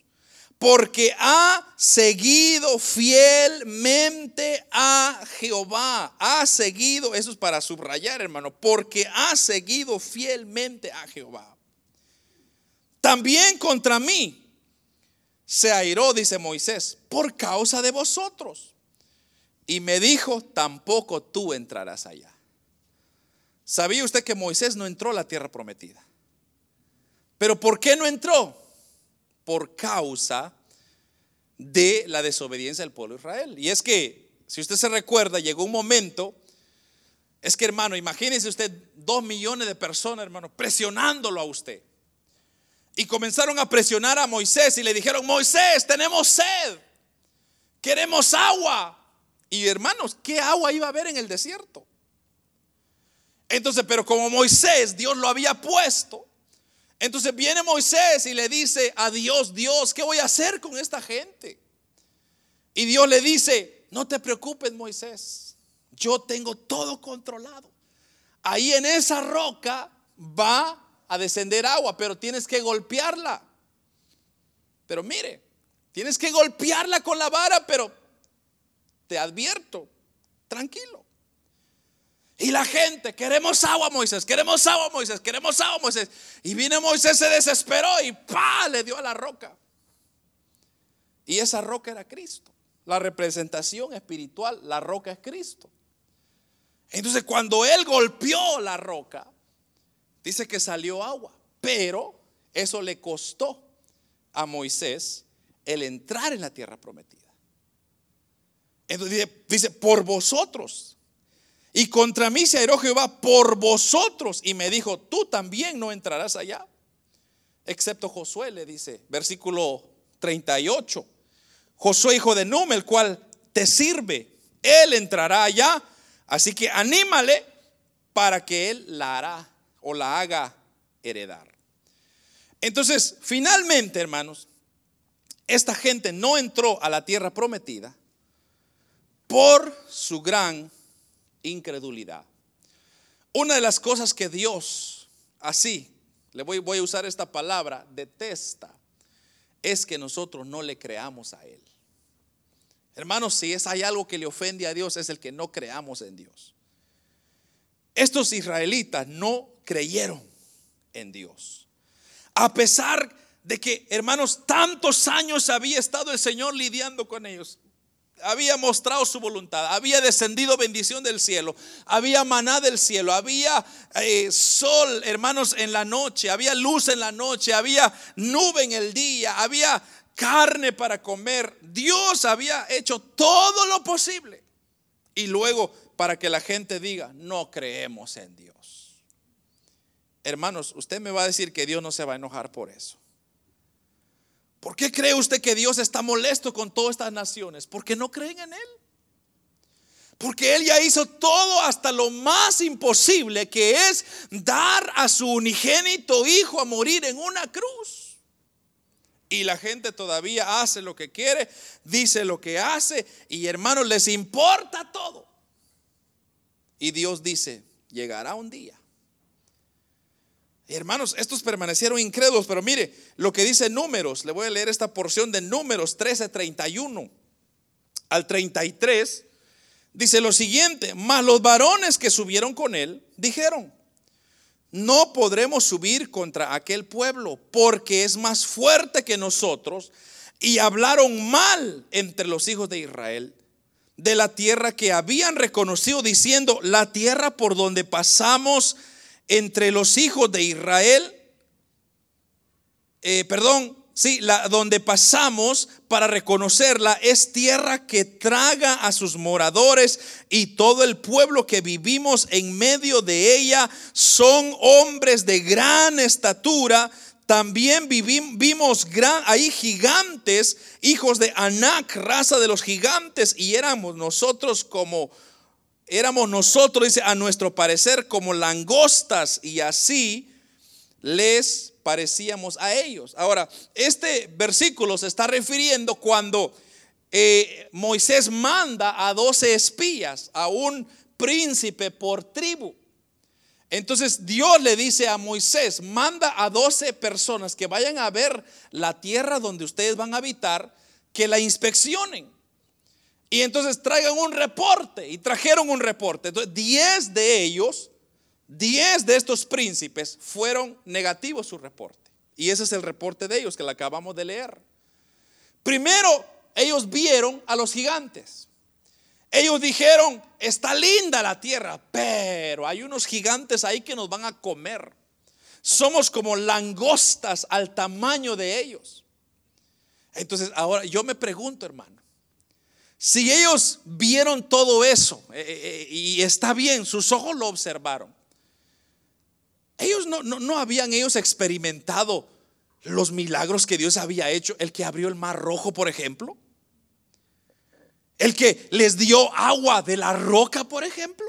porque ha seguido fielmente a Jehová. Ha seguido, eso es para subrayar, hermano, porque ha seguido fielmente a Jehová. También contra mí se airó, dice Moisés, por causa de vosotros. Y me dijo, tampoco tú entrarás allá. ¿Sabía usted que Moisés no entró a la tierra prometida? Pero ¿por qué no entró? Por causa de la desobediencia del pueblo de Israel. Y es que, si usted se recuerda, llegó un momento, es que hermano, imagínese usted dos millones de personas, hermano, presionándolo a usted. Y comenzaron a presionar a Moisés y le dijeron, Moisés, tenemos sed, queremos agua. Y hermanos, ¿qué agua iba a haber en el desierto? Entonces, pero como Moisés, Dios lo había puesto, entonces viene Moisés y le dice a Dios, Dios, ¿qué voy a hacer con esta gente? Y Dios le dice, no te preocupes Moisés, yo tengo todo controlado. Ahí en esa roca va a descender agua, pero tienes que golpearla. Pero mire, tienes que golpearla con la vara, pero te advierto, tranquilo. Y la gente, queremos agua, Moisés, queremos agua, Moisés, queremos agua, Moisés. Y viene Moisés, se desesperó y pa, le dio a la roca. Y esa roca era Cristo. La representación espiritual, la roca es Cristo. Entonces cuando él golpeó la roca, dice que salió agua. Pero eso le costó a Moisés el entrar en la tierra prometida. Entonces dice, por vosotros y contra mí se airó Jehová por vosotros. Y me dijo, tú también no entrarás allá. Excepto Josué, le dice, versículo 38. Josué, hijo de Num, el cual te sirve, él entrará allá. Así que anímale para que él la hará o la haga heredar. Entonces, finalmente, hermanos, esta gente no entró a la tierra prometida por su gran incredulidad. Una de las cosas que Dios, así, le voy, voy a usar esta palabra, detesta, es que nosotros no le creamos a Él. Hermanos, si es hay algo que le ofende a Dios, es el que no creamos en Dios. Estos israelitas no creyeron en Dios. A pesar de que, hermanos, tantos años había estado el Señor lidiando con ellos había mostrado su voluntad, había descendido bendición del cielo, había maná del cielo, había eh, sol, hermanos, en la noche, había luz en la noche, había nube en el día, había carne para comer. Dios había hecho todo lo posible. Y luego para que la gente diga, no creemos en Dios. Hermanos, usted me va a decir que Dios no se va a enojar por eso. ¿Por qué cree usted que Dios está molesto con todas estas naciones? Porque no creen en Él. Porque Él ya hizo todo hasta lo más imposible, que es dar a su unigénito hijo a morir en una cruz. Y la gente todavía hace lo que quiere, dice lo que hace, y hermanos, les importa todo. Y Dios dice, llegará un día Hermanos, estos permanecieron incrédulos, pero mire lo que dice Números. Le voy a leer esta porción de Números 13, 31 al 33. Dice lo siguiente: Mas los varones que subieron con él dijeron: No podremos subir contra aquel pueblo, porque es más fuerte que nosotros. Y hablaron mal entre los hijos de Israel de la tierra que habían reconocido, diciendo: La tierra por donde pasamos entre los hijos de Israel, eh, perdón, sí, la, donde pasamos para reconocerla es tierra que traga a sus moradores y todo el pueblo que vivimos en medio de ella son hombres de gran estatura, también vimos gran, ahí gigantes, hijos de Anac, raza de los gigantes, y éramos nosotros como, éramos nosotros, dice, a nuestro parecer como langostas, y así les parecíamos a ellos. Ahora, este versículo se está refiriendo cuando eh, Moisés manda a doce espías, a un príncipe por tribu. Entonces Dios le dice a Moisés, manda a 12 personas que vayan a ver la tierra donde ustedes van a habitar, que la inspeccionen. Y entonces traigan un reporte. Y trajeron un reporte. Entonces 10 de ellos, 10 de estos príncipes fueron negativos su reporte. Y ese es el reporte de ellos que le acabamos de leer. Primero, ellos vieron a los gigantes. Ellos dijeron, está linda la tierra, pero hay unos gigantes ahí que nos van a comer. Somos como langostas al tamaño de ellos. Entonces, ahora yo me pregunto, hermano, si ellos vieron todo eso eh, eh, eh, y está bien, sus ojos lo observaron, ellos no, no habían ellos experimentado los milagros que Dios había hecho, el que abrió el mar rojo, por ejemplo. El que les dio agua de la roca, por ejemplo.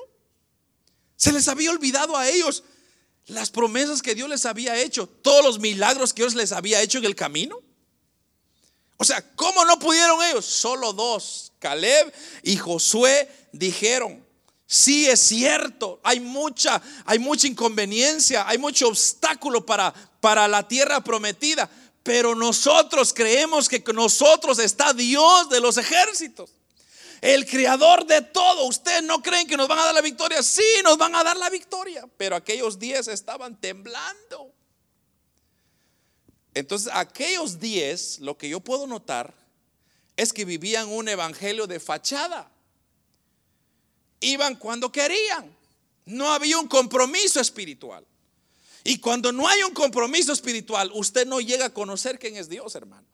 Se les había olvidado a ellos las promesas que Dios les había hecho, todos los milagros que Dios les había hecho en el camino. O sea, ¿cómo no pudieron ellos? Solo dos, Caleb y Josué, dijeron, sí es cierto, hay mucha, hay mucha inconveniencia, hay mucho obstáculo para, para la tierra prometida, pero nosotros creemos que con nosotros está Dios de los ejércitos el creador de todo. ¿Ustedes no creen que nos van a dar la victoria? Sí, nos van a dar la victoria. Pero aquellos diez estaban temblando. Entonces, aquellos diez, lo que yo puedo notar es que vivían un evangelio de fachada. Iban cuando querían. No había un compromiso espiritual. Y cuando no hay un compromiso espiritual, usted no llega a conocer quién es Dios, hermano.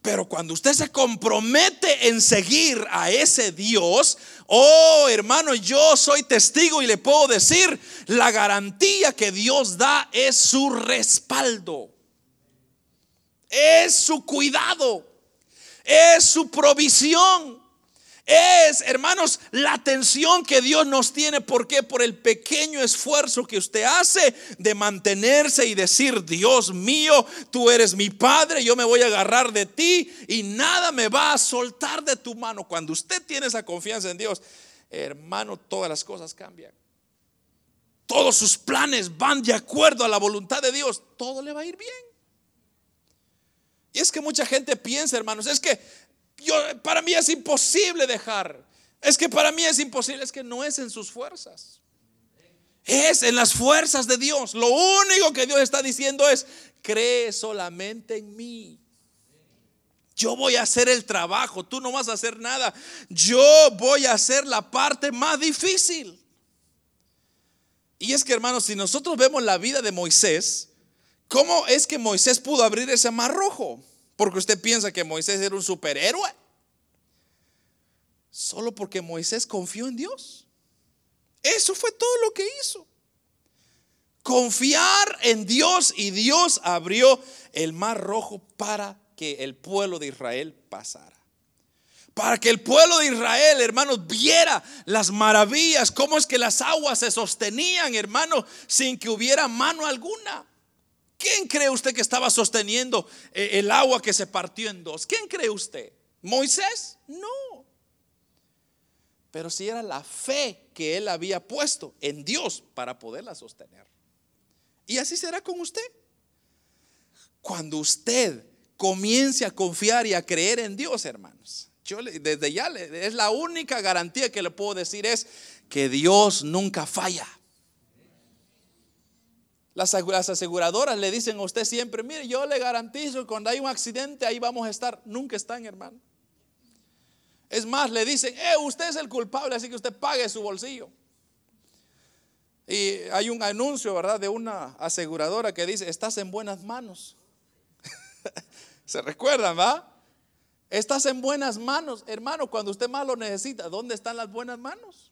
Pero cuando usted se compromete en seguir a ese Dios, oh hermano, yo soy testigo y le puedo decir, la garantía que Dios da es su respaldo, es su cuidado, es su provisión. Es, hermanos, la atención que Dios nos tiene. ¿Por qué? Por el pequeño esfuerzo que usted hace de mantenerse y decir, Dios mío, tú eres mi Padre, yo me voy a agarrar de ti y nada me va a soltar de tu mano. Cuando usted tiene esa confianza en Dios, hermano, todas las cosas cambian. Todos sus planes van de acuerdo a la voluntad de Dios. Todo le va a ir bien. Y es que mucha gente piensa, hermanos, es que yo, para mí es imposible dejar. Es que para mí es imposible, es que no es en sus fuerzas. Es en las fuerzas de Dios. Lo único que Dios está diciendo es, cree solamente en mí. Yo voy a hacer el trabajo, tú no vas a hacer nada. Yo voy a hacer la parte más difícil. Y es que hermanos, si nosotros vemos la vida de Moisés, ¿cómo es que Moisés pudo abrir ese mar rojo? porque usted piensa que Moisés era un superhéroe. Solo porque Moisés confió en Dios. Eso fue todo lo que hizo. Confiar en Dios y Dios abrió el mar rojo para que el pueblo de Israel pasara. Para que el pueblo de Israel, hermanos, viera las maravillas, cómo es que las aguas se sostenían, hermanos, sin que hubiera mano alguna. ¿Quién cree usted que estaba sosteniendo eh, el agua que se partió en dos? ¿Quién cree usted? ¿Moisés? No. Pero si era la fe que él había puesto en Dios para poderla sostener. Y así será con usted. Cuando usted comience a confiar y a creer en Dios, hermanos. Yo desde ya es la única garantía que le puedo decir es que Dios nunca falla. Las aseguradoras le dicen a usted siempre, mire, yo le garantizo cuando hay un accidente ahí vamos a estar. Nunca están, hermano. Es más, le dicen, eh, usted es el culpable, así que usted pague su bolsillo. Y hay un anuncio, ¿verdad?, de una aseguradora que dice, estás en buenas manos. *laughs* ¿Se recuerdan, va? Estás en buenas manos, hermano, cuando usted más lo necesita, ¿dónde están las buenas manos?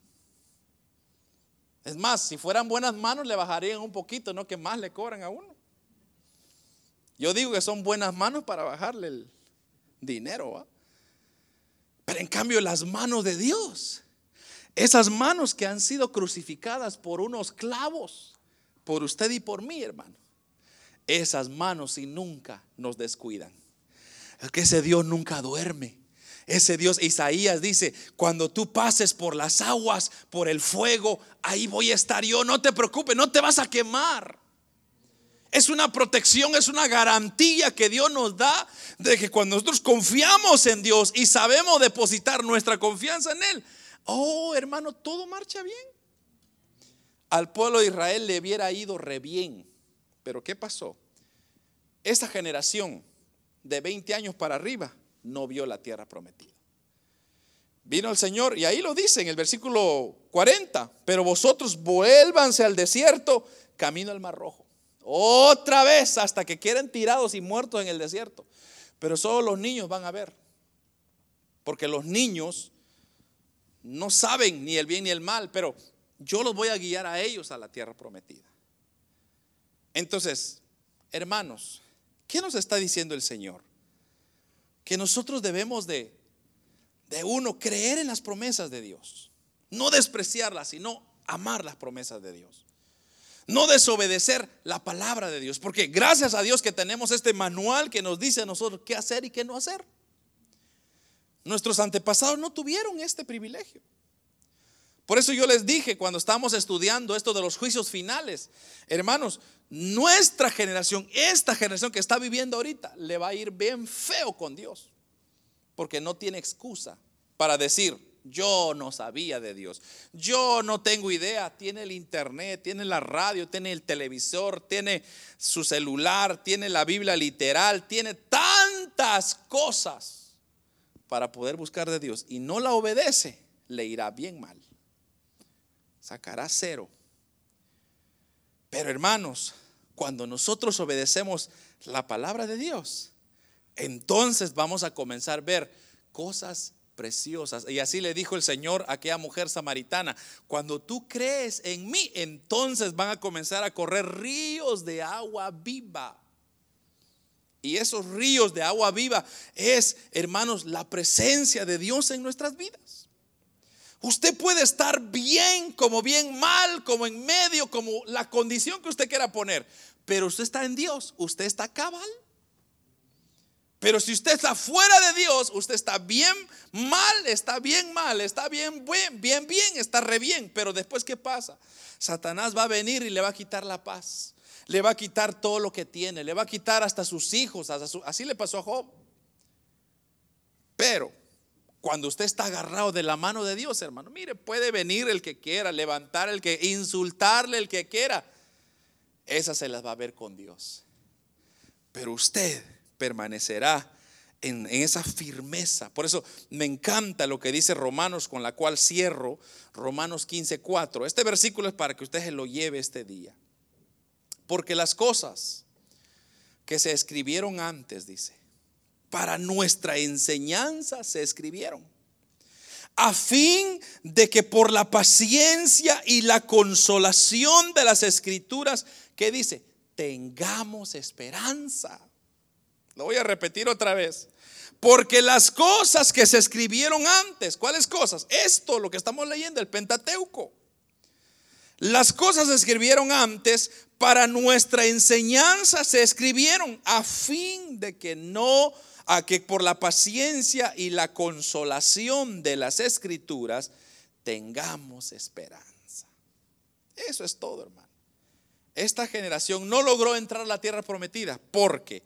Es más, si fueran buenas manos le bajarían un poquito, no que más le cobran a uno. Yo digo que son buenas manos para bajarle el dinero. Pero en cambio las manos de Dios, esas manos que han sido crucificadas por unos clavos, por usted y por mí, hermano, esas manos y nunca nos descuidan. Es que ese Dios nunca duerme. Ese Dios, Isaías dice, cuando tú pases por las aguas, por el fuego, ahí voy a estar yo. No te preocupes, no te vas a quemar. Es una protección, es una garantía que Dios nos da de que cuando nosotros confiamos en Dios y sabemos depositar nuestra confianza en Él, oh hermano, todo marcha bien. Al pueblo de Israel le hubiera ido re bien. Pero ¿qué pasó? Esa generación de 20 años para arriba no vio la tierra prometida. Vino el Señor y ahí lo dice en el versículo 40, pero vosotros vuélvanse al desierto, camino al mar rojo. Otra vez hasta que quieren tirados y muertos en el desierto. Pero solo los niños van a ver. Porque los niños no saben ni el bien ni el mal, pero yo los voy a guiar a ellos a la tierra prometida. Entonces, hermanos, ¿qué nos está diciendo el Señor? Que nosotros debemos de, de uno, creer en las promesas de Dios. No despreciarlas, sino amar las promesas de Dios no desobedecer la palabra de Dios. Porque gracias a Dios que tenemos este manual que nos dice a nosotros qué hacer y qué no hacer. Nuestros antepasados no tuvieron este privilegio. Por eso yo les dije cuando estábamos estudiando esto de los juicios finales, hermanos, nuestra generación, esta generación que está viviendo ahorita, le va a ir bien feo con Dios. Porque no tiene excusa para decir, yo no sabía de Dios. Yo no tengo idea. Tiene el internet, tiene la radio, tiene el televisor, tiene su celular, tiene la Biblia literal, tiene tantas cosas para poder buscar de Dios y no la obedece, le irá bien mal. Sacará cero. Pero hermanos, cuando nosotros obedecemos la palabra de Dios, entonces vamos a comenzar a ver cosas preciosas. Y así le dijo el Señor a aquella mujer samaritana, cuando tú crees en mí, entonces van a comenzar a correr ríos de agua viva. Y esos ríos de agua viva es, hermanos, la presencia de Dios en nuestras vidas. Usted puede estar bien, como bien mal, como en medio, como la condición que usted quiera poner, pero usted está en Dios, usted está cabal. Pero si usted está fuera de Dios, usted está bien mal, está bien mal, está bien, bien, bien, bien, está re bien. Pero después, ¿qué pasa? Satanás va a venir y le va a quitar la paz. Le va a quitar todo lo que tiene. Le va a quitar hasta sus hijos. así le pasó a Job. Pero cuando usted está agarrado de la mano de Dios, hermano, mire, puede venir el que quiera, levantar el que, insultarle el que quiera. Esa se las va a ver con Dios. Pero usted permanecerá en, esa firmeza. Por eso me encanta lo que dice Romanos, con la cual cierro Romanos 15:4. Este versículo es para que usted se lo lleve este día. Porque las cosas que se escribieron antes, dice, para nuestra enseñanza se escribieron, a fin de que por la paciencia y la consolación de las escrituras, que dice, tengamos esperanza. Lo voy a repetir otra vez. Porque las cosas que se escribieron antes, ¿cuáles cosas? Esto, lo que estamos leyendo, el Pentateuco. Las cosas se escribieron antes para nuestra enseñanza, se escribieron a fin de que no, a que por la paciencia y la consolación de las escrituras tengamos esperanza. Eso es todo, hermano. Esta generación no logró entrar a la tierra prometida porque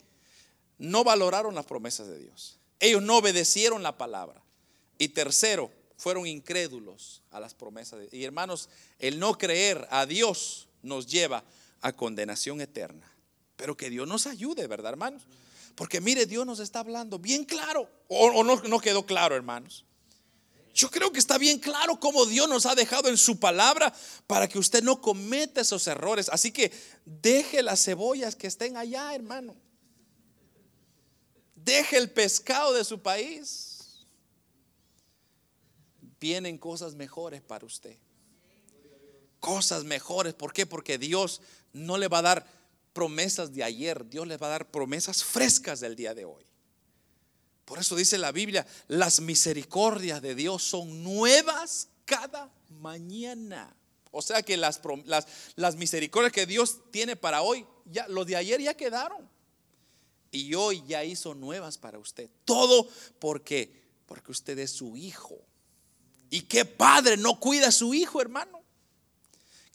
no valoraron las promesas de Dios. Ellos no obedecieron la palabra. Y tercero, fueron incrédulos a las promesas de Dios. Y hermanos, el no creer a Dios nos lleva a condenación eterna. Pero que Dios nos ayude, ¿verdad, hermanos? Porque mire, Dios nos está hablando bien claro. O, no, no quedó claro, hermanos. Yo creo que está bien claro cómo Dios nos ha dejado en su palabra para que usted no cometa esos errores. Así que deje las cebollas que estén allá, hermano. Deje el pescado de su país. Vienen cosas mejores para usted. Cosas mejores. ¿Por qué? Porque Dios no le va a dar promesas de ayer, Dios les va a dar promesas frescas del día de hoy. Por eso dice la Biblia, las misericordias de Dios son nuevas cada mañana. O sea que las, las, las misericordias que Dios tiene para hoy, ya los de ayer ya quedaron. Y hoy ya hizo nuevas para usted. Todo porque porque usted es su hijo. ¿Y qué padre no cuida a su hijo, hermano?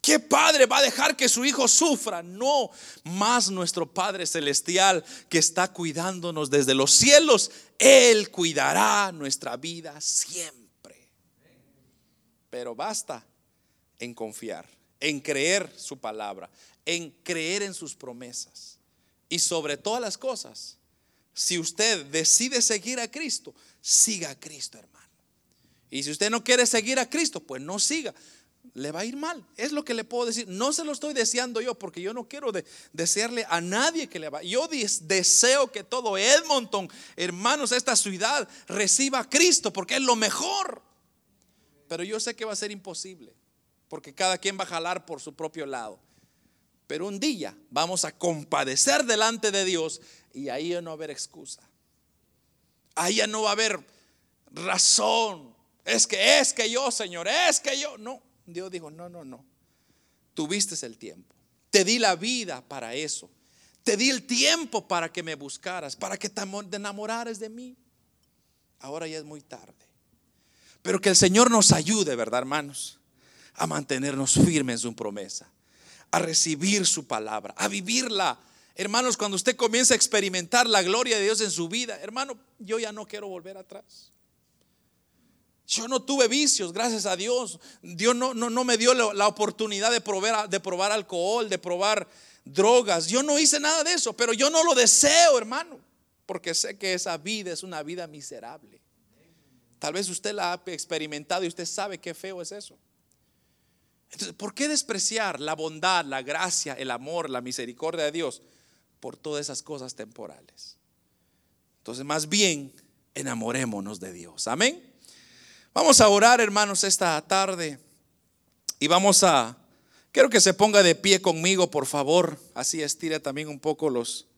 ¿Qué padre va a dejar que su hijo sufra? No, más nuestro Padre Celestial que está cuidándonos desde los cielos, Él cuidará nuestra vida siempre. Pero basta en confiar, en creer su palabra, en creer en sus promesas. Y sobre todas las cosas, si usted decide seguir a Cristo, siga a Cristo, hermano. Y si usted no quiere seguir a Cristo, pues no siga. Le va a ir mal. Es lo que le puedo decir. No se lo estoy deseando yo porque yo no quiero desearle a nadie que le va. Yo deseo que todo Edmonton, hermanos, esta ciudad reciba a Cristo porque es lo mejor. Pero yo sé que va a ser imposible porque cada quien va a jalar por su propio lado. Pero un día vamos a compadecer delante de Dios y ahí no va a haber excusa. Ahí ya no va a haber razón. Es que es que yo, Señor, es que yo. No, Dios dijo, no, no, no. Tuviste el tiempo. Te di la vida para eso. Te di el tiempo para que me buscaras, para que te enamoraras de mí. Ahora ya es muy tarde. Pero que el Señor nos ayude, ¿verdad, hermanos? A mantenernos firmes en su promesa, a recibir su palabra, a vivirla Hermanos, cuando usted comienza a experimentar la gloria de Dios en su vida, hermano, yo ya no quiero volver atrás. Yo no tuve vicios, gracias a Dios. Dios no, no, no me dio la oportunidad de probar, de probar alcohol, de probar drogas. Yo no hice nada de eso, pero yo no lo deseo, hermano, porque sé que esa vida es una vida miserable. Tal vez usted la ha experimentado y usted sabe qué feo es eso. Entonces, ¿por qué despreciar la bondad, la gracia, el amor, la misericordia de Dios? por todas esas cosas temporales. Entonces, más bien, enamorémonos de Dios. Amén. Vamos a orar, hermanos, esta tarde. Y vamos a, quiero que se ponga de pie conmigo, por favor. Así estire también un poco los,